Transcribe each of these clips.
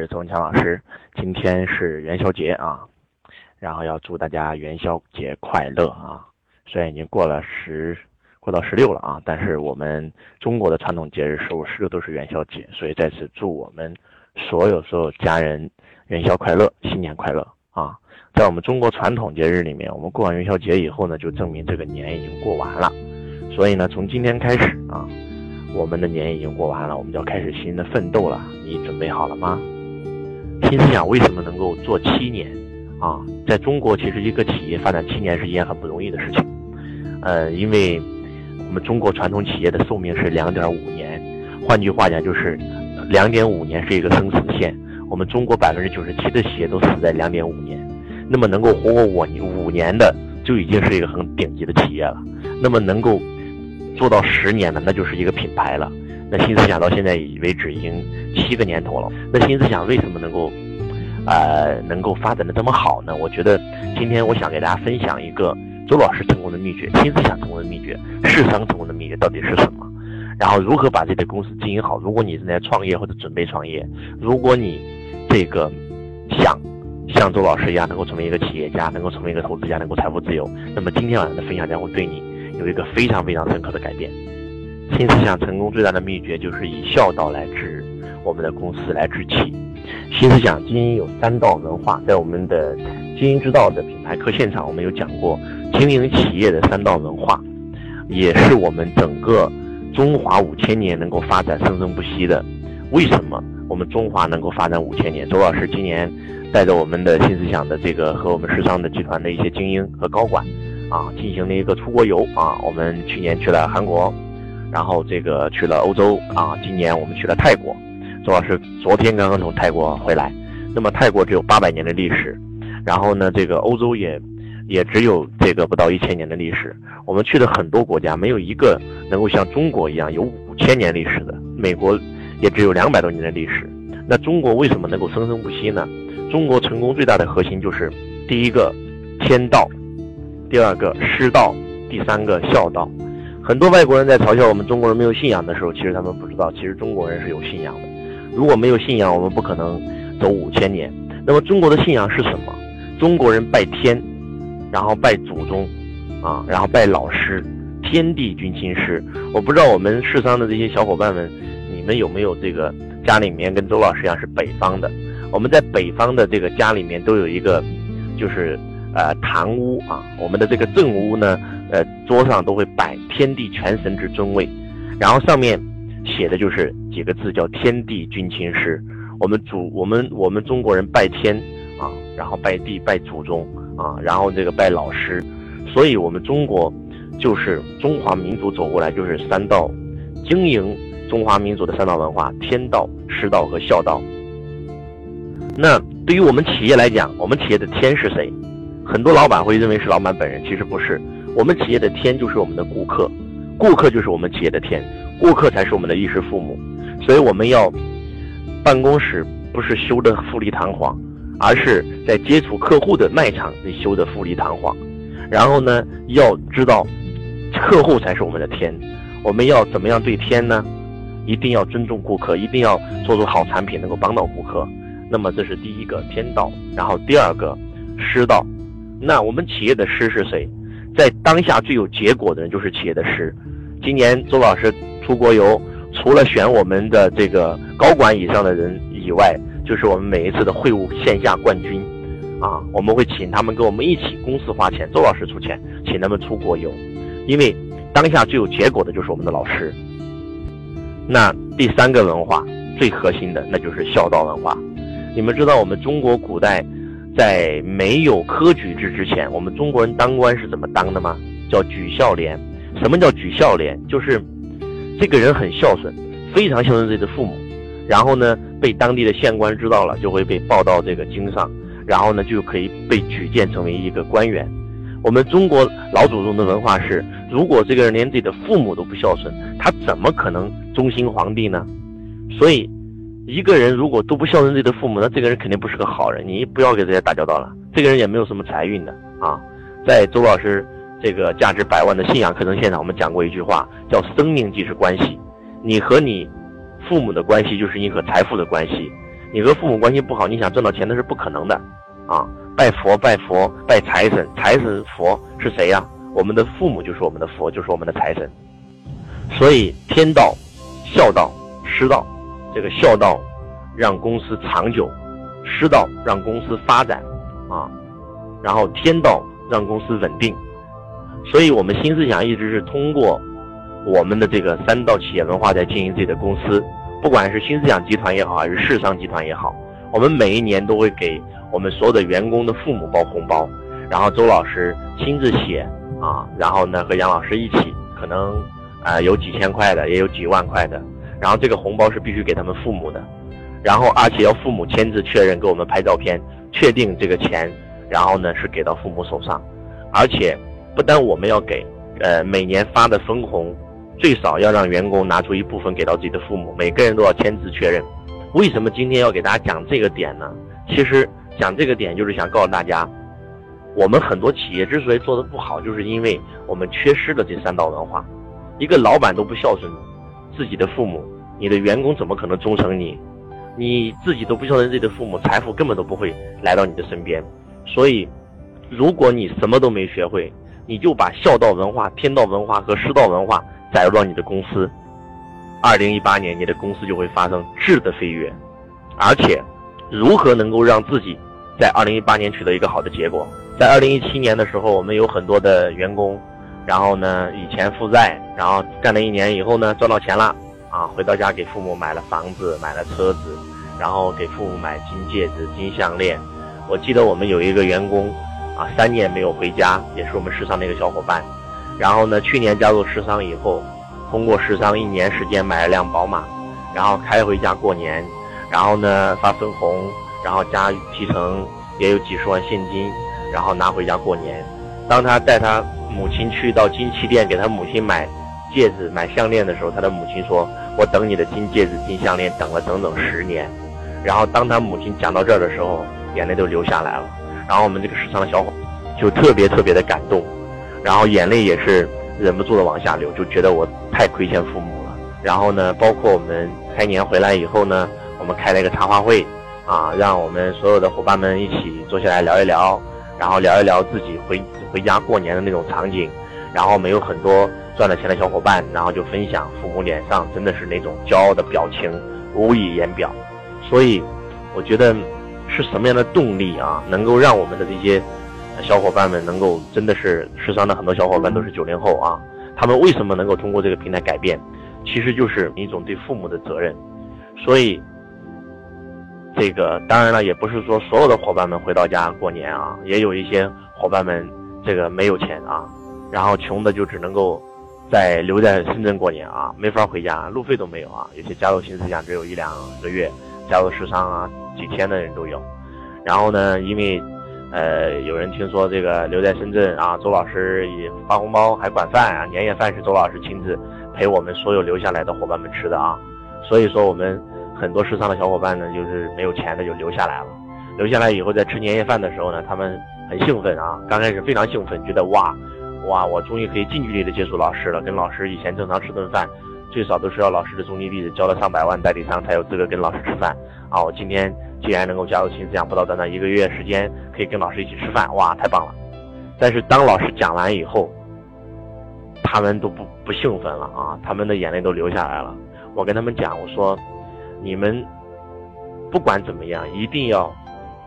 是周文强老师，今天是元宵节啊，然后要祝大家元宵节快乐啊！虽然已经过了十，过到十六了啊，但是我们中国的传统节日十五、十六都是元宵节，所以在此祝我们所有所有家人元宵快乐，新年快乐啊！在我们中国传统节日里面，我们过完元宵节以后呢，就证明这个年已经过完了，所以呢，从今天开始啊。我们的年已经过完了，我们就要开始新的奋斗了。你准备好了吗？新思想为什么能够做七年？啊，在中国其实一个企业发展七年是一件很不容易的事情。呃，因为我们中国传统企业的寿命是两点五年，换句话讲就是两点五年是一个生死线。我们中国百分之九十七的企业都死在两点五年，那么能够活过我五年的就已经是一个很顶级的企业了。那么能够。做到十年的，那就是一个品牌了。那新思想到现在已为止已经七个年头了。那新思想为什么能够，呃，能够发展的这么好呢？我觉得今天我想给大家分享一个周老师成功的秘诀，新思想成功的秘诀，市商成功的秘诀到底是什么？然后如何把这个公司经营好？如果你正在创业或者准备创业，如果你这个想像周老师一样能够成为一个企业家，能够成为一个投资家，能够财富自由，那么今天晚上的分享将会对你。有一个非常非常深刻的改变。新思想成功最大的秘诀就是以孝道来治我们的公司，来治企。新思想经营有三道文化，在我们的经营之道的品牌课现场，我们有讲过经营企业的三道文化，也是我们整个中华五千年能够发展生生不息的。为什么我们中华能够发展五千年？周老师今年带着我们的新思想的这个和我们时尚的集团的一些精英和高管。啊，进行了一个出国游啊，我们去年去了韩国，然后这个去了欧洲啊，今年我们去了泰国。周老师昨天刚刚从泰国回来，那么泰国只有八百年的历史，然后呢，这个欧洲也也只有这个不到一千年的历史。我们去的很多国家，没有一个能够像中国一样有五千年历史的。美国也只有两百多年的历史。那中国为什么能够生生不息呢？中国成功最大的核心就是第一个天道。第二个师道，第三个孝道。很多外国人在嘲笑我们中国人没有信仰的时候，其实他们不知道，其实中国人是有信仰的。如果没有信仰，我们不可能走五千年。那么中国的信仰是什么？中国人拜天，然后拜祖宗，啊，然后拜老师，天地君亲师。我不知道我们世商的这些小伙伴们，你们有没有这个家里面跟周老师一样是北方的？我们在北方的这个家里面都有一个，就是。呃，堂屋啊，我们的这个正屋呢，呃，桌上都会摆天地全神之尊位，然后上面写的就是几个字，叫“天地君亲师”。我们祖，我们我们中国人拜天啊，然后拜地，拜祖宗啊，然后这个拜老师，所以我们中国就是中华民族走过来就是三道，经营中华民族的三道文化：天道、师道和孝道。那对于我们企业来讲，我们企业的天是谁？很多老板会认为是老板本人，其实不是。我们企业的天就是我们的顾客，顾客就是我们企业的天，顾客才是我们的衣食父母。所以我们要办公室不是修的富丽堂皇，而是在接触客户的卖场里修的富丽堂皇。然后呢，要知道客户才是我们的天，我们要怎么样对天呢？一定要尊重顾客，一定要做出好产品，能够帮到顾客。那么这是第一个天道，然后第二个师道。那我们企业的师是谁？在当下最有结果的人就是企业的师。今年周老师出国游，除了选我们的这个高管以上的人以外，就是我们每一次的会务线下冠军，啊，我们会请他们跟我们一起公司花钱，周老师出钱，请他们出国游，因为当下最有结果的就是我们的老师。那第三个文化最核心的那就是孝道文化。你们知道我们中国古代。在没有科举制之前，我们中国人当官是怎么当的吗？叫举孝廉。什么叫举孝廉？就是这个人很孝顺，非常孝顺自己的父母。然后呢，被当地的县官知道了，就会被报到这个京上，然后呢，就可以被举荐成为一个官员。我们中国老祖宗的文化是，如果这个人连自己的父母都不孝顺，他怎么可能忠心皇帝呢？所以。一个人如果都不孝顺自己的父母，那这个人肯定不是个好人。你不要跟这些打交道了。这个人也没有什么财运的啊。在周老师这个价值百万的信仰课程现场，我们讲过一句话，叫“生命即是关系”。你和你父母的关系，就是你和财富的关系。你和父母关系不好，你想赚到钱那是不可能的，啊，拜佛拜佛拜财神，财神佛是谁呀？我们的父母就是我们的佛，就是我们的财神。所以天道、孝道、师道，这个孝道让公司长久，师道让公司发展，啊，然后天道让公司稳定。所以我们新思想一直是通过我们的这个三道企业文化在经营自己的公司。不管是新思想集团也好，还是世商集团也好，我们每一年都会给我们所有的员工的父母包红包，然后周老师亲自写啊，然后呢和杨老师一起，可能啊有几千块的，也有几万块的，然后这个红包是必须给他们父母的，然后而且要父母签字确认，给我们拍照片，确定这个钱，然后呢是给到父母手上，而且不单我们要给，呃每年发的分红。最少要让员工拿出一部分给到自己的父母，每个人都要签字确认。为什么今天要给大家讲这个点呢？其实讲这个点就是想告诉大家，我们很多企业之所以做的不好，就是因为我们缺失了这三道文化。一个老板都不孝顺自己的父母，你的员工怎么可能忠诚你？你自己都不孝顺自己的父母，财富根本都不会来到你的身边。所以，如果你什么都没学会，你就把孝道文化、天道文化和师道文化。载入到你的公司，二零一八年你的公司就会发生质的飞跃，而且，如何能够让自己在二零一八年取得一个好的结果？在二零一七年的时候，我们有很多的员工，然后呢以前负债，然后干了一年以后呢赚到钱了，啊回到家给父母买了房子，买了车子，然后给父母买金戒指、金项链。我记得我们有一个员工，啊三年没有回家，也是我们市上的一个小伙伴。然后呢，去年加入世商以后，通过世商一年时间买了辆宝马，然后开回家过年，然后呢发分红，然后加提成也有几十万现金，然后拿回家过年。当他带他母亲去到金器店给他母亲买戒指、买项链的时候，他的母亲说：“我等你的金戒指、金项链等了整整十年。”然后当他母亲讲到这儿的时候，眼泪都流下来了。然后我们这个世商的小伙就特别特别的感动。然后眼泪也是忍不住的往下流，就觉得我太亏欠父母了。然后呢，包括我们开年回来以后呢，我们开了一个茶话会，啊，让我们所有的伙伴们一起坐下来聊一聊，然后聊一聊自己回回家过年的那种场景。然后我们有很多赚了钱的小伙伴，然后就分享父母脸上真的是那种骄傲的表情，无以言表。所以，我觉得是什么样的动力啊，能够让我们的这些。小伙伴们能够真的是时尚的很多小伙伴都是九零后啊，他们为什么能够通过这个平台改变？其实就是一种对父母的责任。所以，这个当然了，也不是说所有的伙伴们回到家过年啊，也有一些伙伴们这个没有钱啊，然后穷的就只能够在留在深圳过年啊，没法回家，路费都没有啊。有些加入新思想只有一两个月，加入时尚啊几天的人都有。然后呢，因为。呃，有人听说这个留在深圳啊，周老师也发红包还管饭啊，年夜饭是周老师亲自陪我们所有留下来的伙伴们吃的啊。所以说我们很多时尚的小伙伴呢，就是没有钱的就留下来了。留下来以后在吃年夜饭的时候呢，他们很兴奋啊，刚开始非常兴奋，觉得哇哇，我终于可以近距离的接触老师了，跟老师以前正常吃顿饭，最少都是要老师的中金地址交了上百万代理商才有资格跟老师吃饭啊。我今天。既然能够加入新思想，不到短短一个月时间，可以跟老师一起吃饭，哇，太棒了！但是当老师讲完以后，他们都不不兴奋了啊，他们的眼泪都流下来了。我跟他们讲，我说，你们不管怎么样，一定要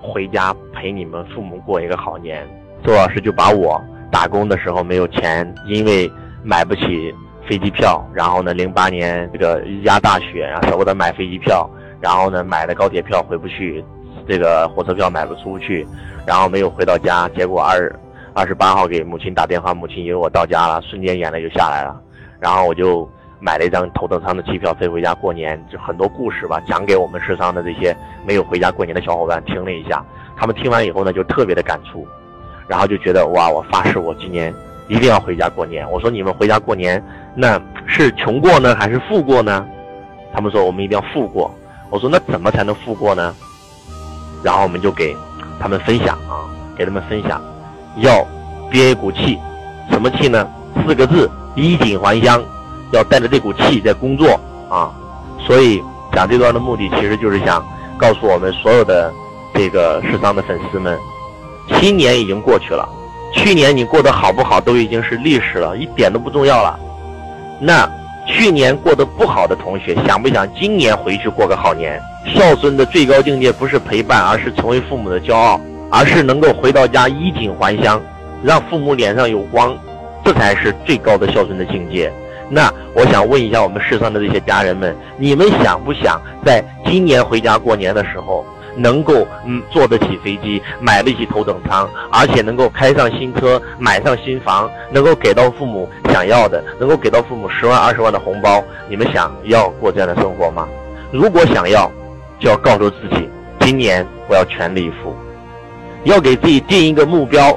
回家陪你们父母过一个好年。周老师就把我打工的时候没有钱，因为买不起飞机票，然后呢，零八年这个压大雪然后，舍不得买飞机票。然后呢，买了高铁票回不去，这个火车票买不出去，然后没有回到家。结果二二十八号给母亲打电话，母亲以为我到家了，瞬间眼泪就下来了。然后我就买了一张头等舱的机票飞回家过年。就很多故事吧，讲给我们世上的这些没有回家过年的小伙伴听了一下。他们听完以后呢，就特别的感触，然后就觉得哇，我发誓我今年一定要回家过年。我说你们回家过年，那是穷过呢，还是富过呢？他们说我们一定要富过。我说那怎么才能富过呢？然后我们就给他们分享啊，给他们分享，要憋一股气，什么气呢？四个字：衣锦还乡。要带着这股气在工作啊。所以讲这段的目的，其实就是想告诉我们所有的这个世桑的粉丝们，新年已经过去了，去年你过得好不好都已经是历史了，一点都不重要了。那去年过得不好的同学，想不想今年回去过个好年？孝顺的最高境界不是陪伴，而是成为父母的骄傲，而是能够回到家衣锦还乡，让父母脸上有光，这才是最高的孝顺的境界。那我想问一下我们世上的这些家人们，你们想不想在今年回家过年的时候，能够嗯坐得起飞机，买得起头等舱，而且能够开上新车，买上新房，能够给到父母想要的，能够给到父母十万二十万的红包？你们想要过这样的生活吗？如果想要，就要告诉自己，今年我要全力以赴，要给自己定一个目标，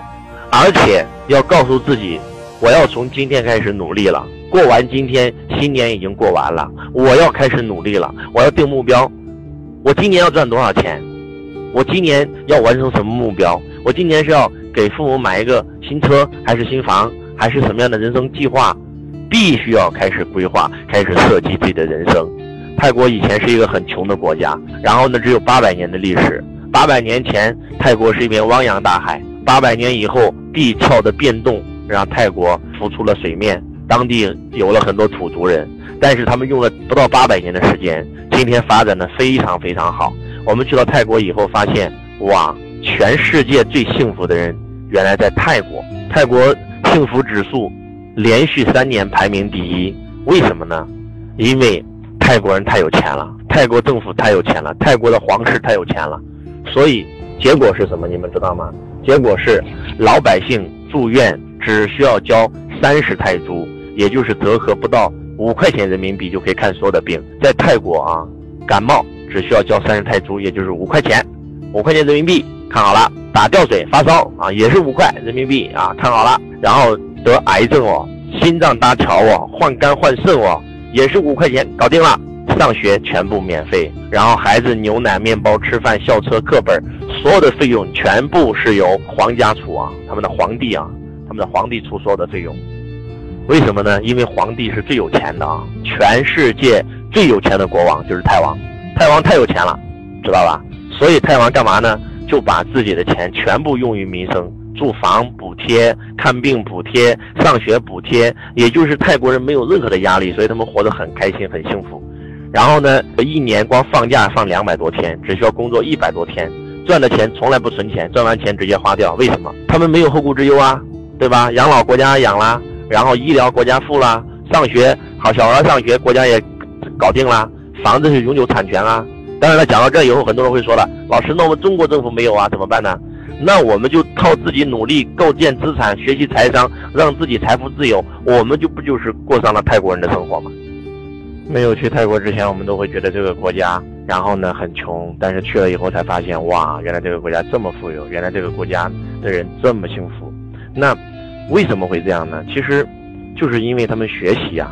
而且要告诉自己，我要从今天开始努力了。过完今天，新年已经过完了，我要开始努力了。我要定目标，我今年要赚多少钱？我今年要完成什么目标？我今年是要给父母买一个新车，还是新房，还是什么样的人生计划？必须要开始规划，开始设计自己的人生。泰国以前是一个很穷的国家，然后呢，只有八百年的历史。八百年前，泰国是一片汪洋大海；八百年以后，地壳的变动让泰国浮出了水面。当地有了很多土族人，但是他们用了不到八百年的时间，今天发展的非常非常好。我们去到泰国以后，发现哇，全世界最幸福的人原来在泰国。泰国幸福指数连续三年排名第一，为什么呢？因为泰国人太有钱了，泰国政府太有钱了，泰国的皇室太有钱了。所以结果是什么？你们知道吗？结果是老百姓住院只需要交三十泰铢。也就是折合不到五块钱人民币就可以看所有的病，在泰国啊，感冒只需要交三十泰铢，也就是五块钱，五块钱人民币看好了。打吊水发烧啊，也是五块人民币啊，看好了。然后得癌症哦，心脏搭桥哦，换肝换肾哦，也是五块钱搞定了。上学全部免费，然后孩子牛奶、面包、吃饭、校车、课本，所有的费用全部是由皇家出啊，他们的皇帝啊，他们的皇帝出所有的费用。为什么呢？因为皇帝是最有钱的啊！全世界最有钱的国王就是泰王，泰王太有钱了，知道吧？所以泰王干嘛呢？就把自己的钱全部用于民生，住房补贴、看病补贴、上学补贴，也就是泰国人没有任何的压力，所以他们活得很开心、很幸福。然后呢，一年光放假放两百多天，只需要工作一百多天，赚的钱从来不存钱，赚完钱直接花掉。为什么？他们没有后顾之忧啊，对吧？养老国家养啦。然后医疗国家付了，上学好小孩上学国家也搞定了，房子是永久产权啊。当然了，讲到这以后，很多人会说了，老师，那我们中国政府没有啊，怎么办呢？那我们就靠自己努力构建资产，学习财商，让自己财富自由，我们就不就是过上了泰国人的生活吗？没有去泰国之前，我们都会觉得这个国家，然后呢很穷，但是去了以后才发现，哇，原来这个国家这么富有，原来这个国家的人这么幸福。那。为什么会这样呢？其实，就是因为他们学习呀。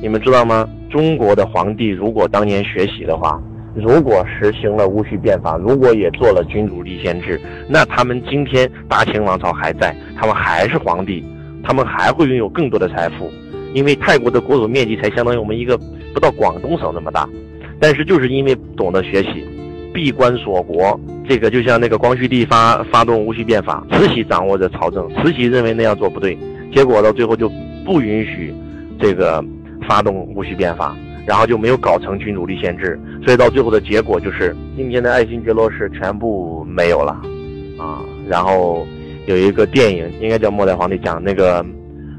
你们知道吗？中国的皇帝如果当年学习的话，如果实行了戊戌变法，如果也做了君主立宪制，那他们今天大清王朝还在，他们还是皇帝，他们还会拥有更多的财富。因为泰国的国土面积才相当于我们一个不到广东省那么大，但是就是因为懂得学习。闭关锁国，这个就像那个光绪帝发发动戊戌变法，慈禧掌握着朝政，慈禧认为那样做不对，结果到最后就不允许这个发动戊戌变法，然后就没有搞成君主立宪制，所以到最后的结果就是今天的爱新觉罗氏全部没有了，啊，然后有一个电影应该叫《末代皇帝》，讲那个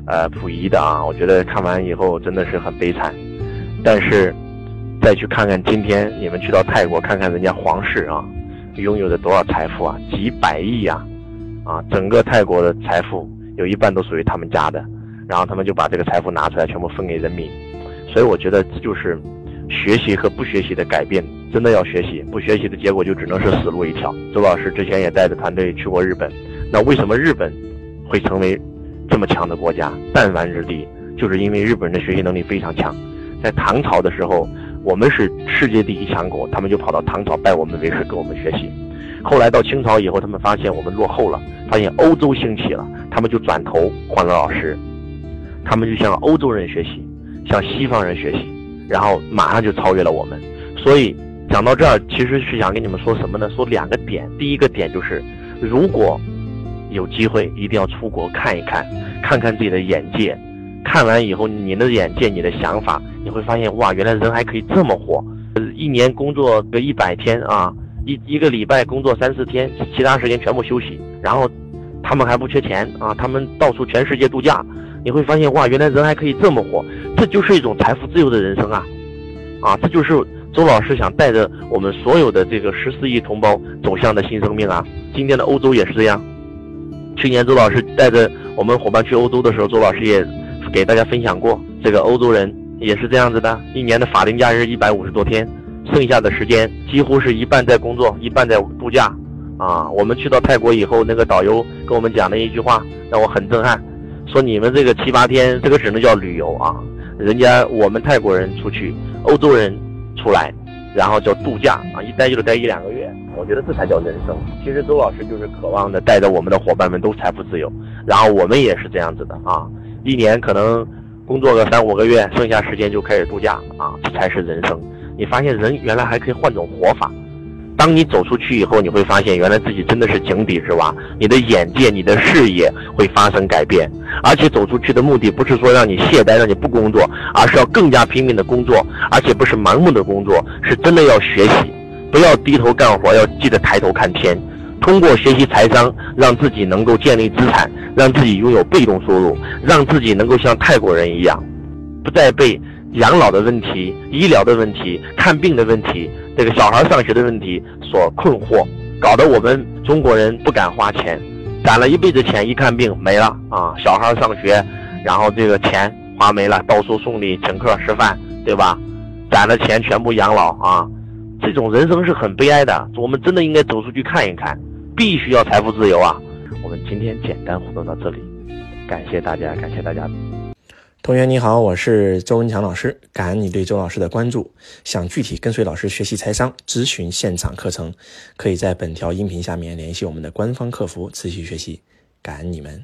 呃溥仪的啊，我觉得看完以后真的是很悲惨，但是。再去看看今天你们去到泰国看看人家皇室啊，拥有的多少财富啊，几百亿呀，啊，整个泰国的财富有一半都属于他们家的，然后他们就把这个财富拿出来全部分给人民，所以我觉得这就是学习和不学习的改变，真的要学习，不学习的结果就只能是死路一条。周老师之前也带着团队去过日本，那为什么日本会成为这么强的国家？弹丸之地，就是因为日本人的学习能力非常强，在唐朝的时候。我们是世界第一强国，他们就跑到唐朝拜我们为师，跟我们学习。后来到清朝以后，他们发现我们落后了，发现欧洲兴起了，他们就转头换了老师。他们就向欧洲人学习，向西方人学习，然后马上就超越了我们。所以讲到这儿，其实是想跟你们说什么呢？说两个点。第一个点就是，如果有机会，一定要出国看一看，看看自己的眼界。看完以后，你的眼界、你的想法，你会发现，哇，原来人还可以这么活。一年工作个一百天啊，一一个礼拜工作三四天，其他时间全部休息。然后，他们还不缺钱啊，他们到处全世界度假。你会发现，哇，原来人还可以这么活，这就是一种财富自由的人生啊！啊，这就是周老师想带着我们所有的这个十四亿同胞走向的新生命啊！今天的欧洲也是这样。去年周老师带着我们伙伴去欧洲的时候，周老师也给大家分享过，这个欧洲人也是这样子的，一年的法定假日一百五十多天，剩下的时间几乎是一半在工作，一半在度假。啊，我们去到泰国以后，那个导游跟我们讲的一句话让我很震撼。说你们这个七八天，这个只能叫旅游啊！人家我们泰国人出去，欧洲人出来，然后叫度假啊，一待就是待一两个月。我觉得这才叫人生。其实周老师就是渴望的，带着我们的伙伴们都财富自由，然后我们也是这样子的啊！一年可能工作个三五个月，剩下时间就开始度假啊，这才是人生。你发现人原来还可以换种活法。当你走出去以后，你会发现原来自己真的是井底之蛙，你的眼界、你的视野会发生改变。而且走出去的目的不是说让你懈怠、让你不工作，而是要更加拼命的工作，而且不是盲目的工作，是真的要学习，不要低头干活，要记得抬头看天。通过学习财商，让自己能够建立资产，让自己拥有被动收入，让自己能够像泰国人一样，不再被养老的问题、医疗的问题、看病的问题。这个小孩上学的问题所困惑，搞得我们中国人不敢花钱，攒了一辈子钱，一看病没了啊！小孩上学，然后这个钱花没了，到处送礼请客吃饭，对吧？攒的钱全部养老啊！这种人生是很悲哀的。我们真的应该走出去看一看，必须要财富自由啊！我们今天简单互动到这里，感谢大家，感谢大家。同学你好，我是周文强老师，感恩你对周老师的关注。想具体跟随老师学习财商、咨询现场课程，可以在本条音频下面联系我们的官方客服，持续学习。感恩你们。